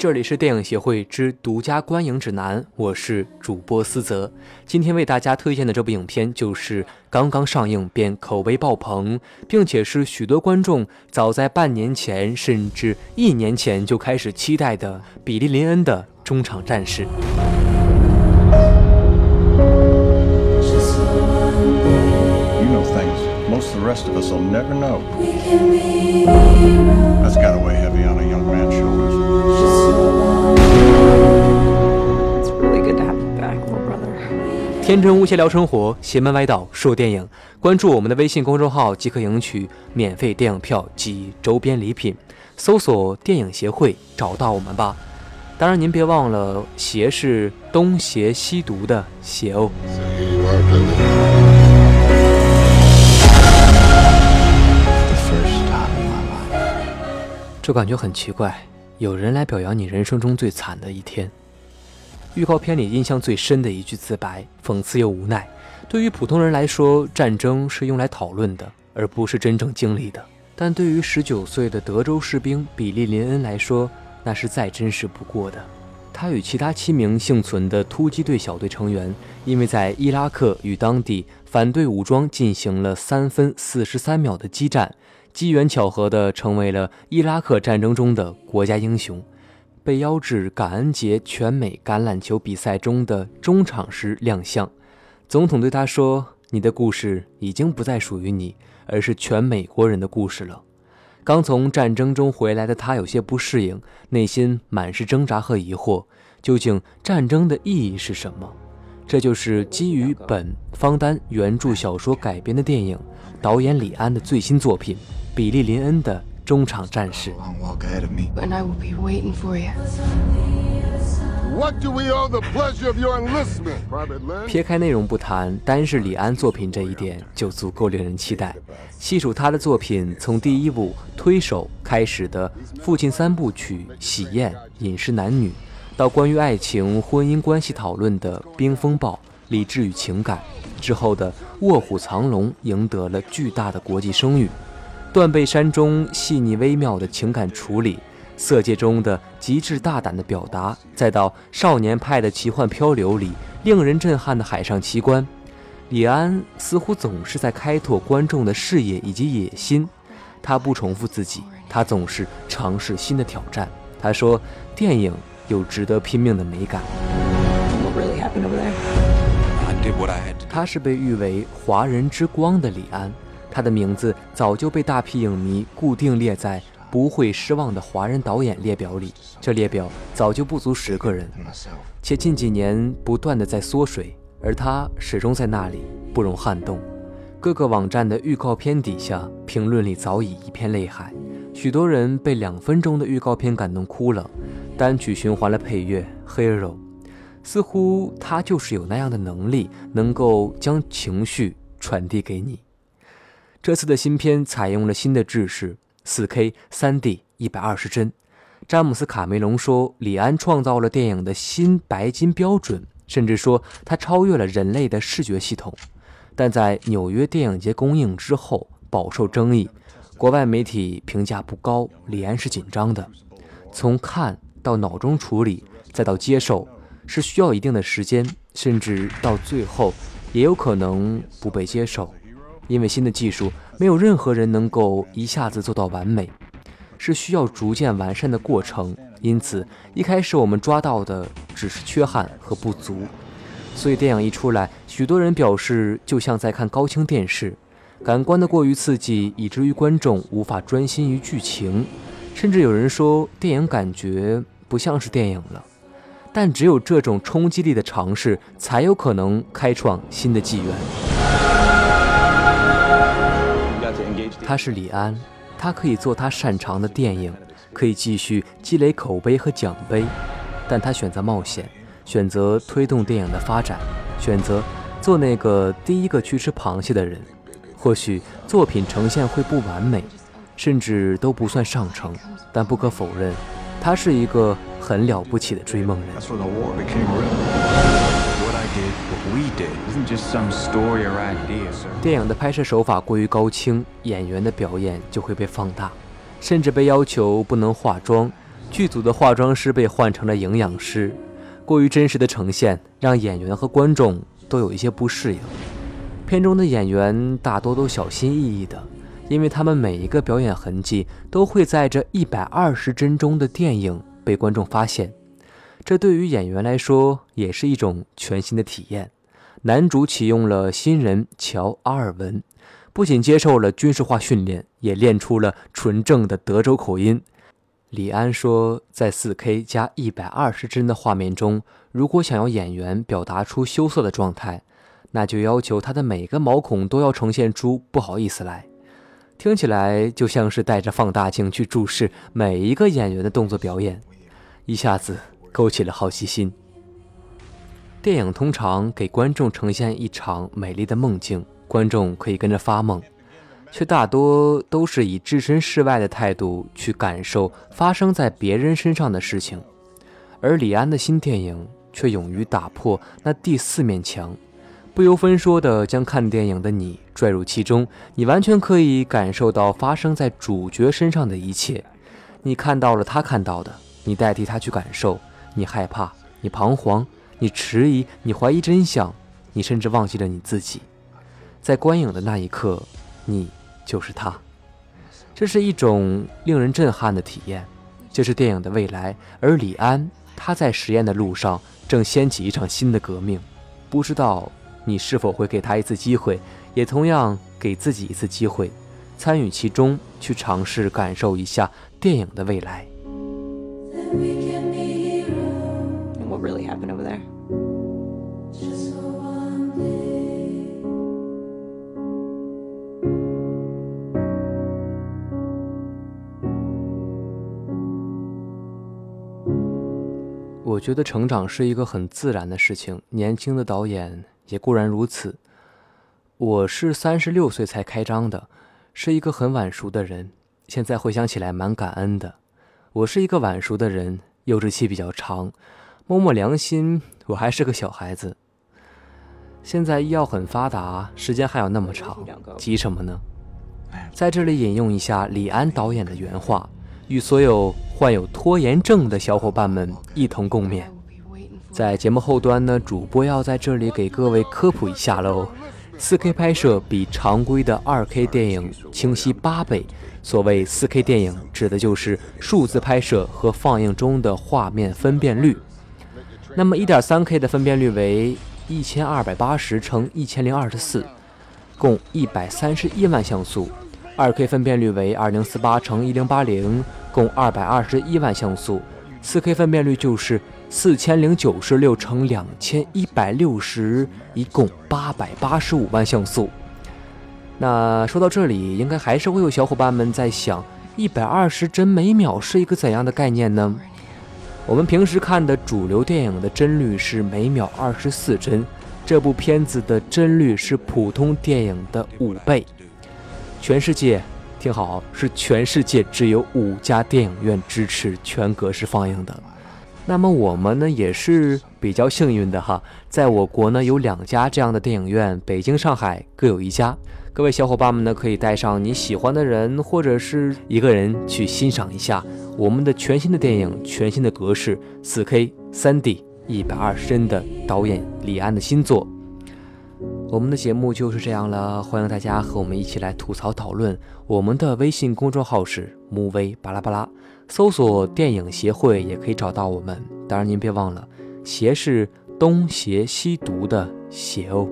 这里是电影协会之独家观影指南，我是主播思泽。今天为大家推荐的这部影片就是刚刚上映便口碑爆棚，并且是许多观众早在半年前甚至一年前就开始期待的比利林恩的中场战士。天真无邪聊生活，邪门歪道说电影。关注我们的微信公众号即可赢取免费电影票及周边礼品。搜索“电影协会”找到我们吧。当然，您别忘了“邪”是东邪西毒的“邪”哦。这感觉很奇怪，有人来表扬你人生中最惨的一天。预告片里印象最深的一句自白，讽刺又无奈。对于普通人来说，战争是用来讨论的，而不是真正经历的；但对于十九岁的德州士兵比利林恩来说，那是再真实不过的。他与其他七名幸存的突击队小队成员，因为在伊拉克与当地反对武装进行了三分四十三秒的激战，机缘巧合地成为了伊拉克战争中的国家英雄。被邀至感恩节全美橄榄球比赛中的中场时亮相，总统对他说：“你的故事已经不再属于你，而是全美国人的故事了。”刚从战争中回来的他有些不适应，内心满是挣扎和疑惑：究竟战争的意义是什么？这就是基于本方丹原著小说改编的电影，导演李安的最新作品《比利林恩》的。中场战士。撇开内容不谈，单是李安作品这一点就足够令人期待。细数他的作品，从第一部《推手》开始的父亲三部曲《喜宴》《饮食男女》，到关于爱情、婚姻关系讨论的《冰风暴》《理智与情感》，之后的《卧虎藏龙》赢得了巨大的国际声誉。断背山中细腻微妙的情感处理，色戒中的极致大胆的表达，再到少年派的奇幻漂流里令人震撼的海上奇观，李安似乎总是在开拓观众的视野以及野心。他不重复自己，他总是尝试新的挑战。他说：“电影有值得拼命的美感。”他是被誉为“华人之光”的李安。他的名字早就被大批影迷固定列在不会失望的华人导演列表里，这列表早就不足十个人，且近几年不断的在缩水，而他始终在那里，不容撼动。各个网站的预告片底下评论里早已一片泪海，许多人被两分钟的预告片感动哭了，单曲循环了配乐《Hero》，似乎他就是有那样的能力，能够将情绪传递给你。这次的新片采用了新的制式，4K、3D、120帧。詹姆斯·卡梅隆说，李安创造了电影的新白金标准，甚至说他超越了人类的视觉系统。但在纽约电影节公映之后，饱受争议，国外媒体评价不高。李安是紧张的，从看到脑中处理，再到接受，是需要一定的时间，甚至到最后也有可能不被接受。因为新的技术，没有任何人能够一下子做到完美，是需要逐渐完善的过程。因此，一开始我们抓到的只是缺憾和不足。所以电影一出来，许多人表示就像在看高清电视，感官的过于刺激，以至于观众无法专心于剧情。甚至有人说，电影感觉不像是电影了。但只有这种冲击力的尝试，才有可能开创新的纪元。他是李安，他可以做他擅长的电影，可以继续积累口碑和奖杯，但他选择冒险，选择推动电影的发展，选择做那个第一个去吃螃蟹的人。或许作品呈现会不完美，甚至都不算上乘，但不可否认，他是一个很了不起的追梦人。电影的拍摄手法过于高清，演员的表演就会被放大，甚至被要求不能化妆。剧组的化妆师被换成了营养师，过于真实的呈现让演员和观众都有一些不适应。片中的演员大多都小心翼翼的，因为他们每一个表演痕迹都会在这一百二十帧中的电影被观众发现。这对于演员来说也是一种全新的体验。男主启用了新人乔·阿尔文，不仅接受了军事化训练，也练出了纯正的德州口音。李安说，在 4K 加120帧的画面中，如果想要演员表达出羞涩的状态，那就要求他的每个毛孔都要呈现出不好意思来。听起来就像是带着放大镜去注视每一个演员的动作表演，一下子勾起了好奇心。电影通常给观众呈现一场美丽的梦境，观众可以跟着发梦，却大多都是以置身事外的态度去感受发生在别人身上的事情。而李安的新电影却勇于打破那第四面墙，不由分说地将看电影的你拽入其中，你完全可以感受到发生在主角身上的一切。你看到了他看到的，你代替他去感受，你害怕，你彷徨。你迟疑，你怀疑真相，你甚至忘记了你自己。在观影的那一刻，你就是他。这是一种令人震撼的体验，这是电影的未来。而李安，他在实验的路上正掀起一场新的革命。不知道你是否会给他一次机会，也同样给自己一次机会，参与其中，去尝试感受一下电影的未来。Really happened over there. 我觉得成长是一个很自然的事情，年轻的导演也固然如此。我是三十六岁才开张的，是一个很晚熟的人。现在回想起来，蛮感恩的。我是一个晚熟的人，幼稚期比较长。摸摸良心，我还是个小孩子。现在医药很发达，时间还有那么长，急什么呢？在这里引用一下李安导演的原话。与所有患有拖延症的小伙伴们一同共勉。在节目后端呢，主播要在这里给各位科普一下喽。4K 拍摄比常规的 2K 电影清晰八倍。所谓 4K 电影，指的就是数字拍摄和放映中的画面分辨率。那么 1.3K 的分辨率为1280乘1024，共131万像素。2K 分辨率为2048乘1080。共二百二十一万像素，四 K 分辨率就是四千零九十六乘两千一百六十，一共八百八十五万像素。那说到这里，应该还是会有小伙伴们在想，一百二十帧每秒是一个怎样的概念呢？我们平时看的主流电影的帧率是每秒二十四帧，这部片子的帧率是普通电影的五倍，全世界。听好，是全世界只有五家电影院支持全格式放映的。那么我们呢也是比较幸运的哈，在我国呢有两家这样的电影院，北京、上海各有一家。各位小伙伴们呢可以带上你喜欢的人或者是一个人去欣赏一下我们的全新的电影，全新的格式，4K、3D、一百二十帧的导演李安的新作。我们的节目就是这样了，欢迎大家和我们一起来吐槽讨论。我们的微信公众号是木威巴拉巴拉，搜索电影协会也可以找到我们。当然您别忘了，邪是东邪西毒的邪哦。